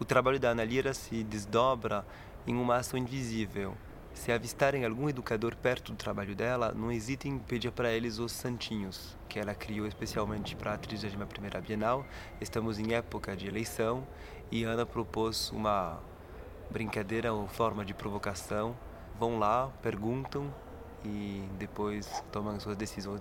O trabalho da Ana Lira se desdobra em uma ação invisível. Se avistarem algum educador perto do trabalho dela, não hesitem em pedir para eles os santinhos, que ela criou especialmente para a 31ª Bienal. Estamos em época de eleição e Ana propôs uma brincadeira ou forma de provocação. Vão lá, perguntam e depois tomam suas decisões.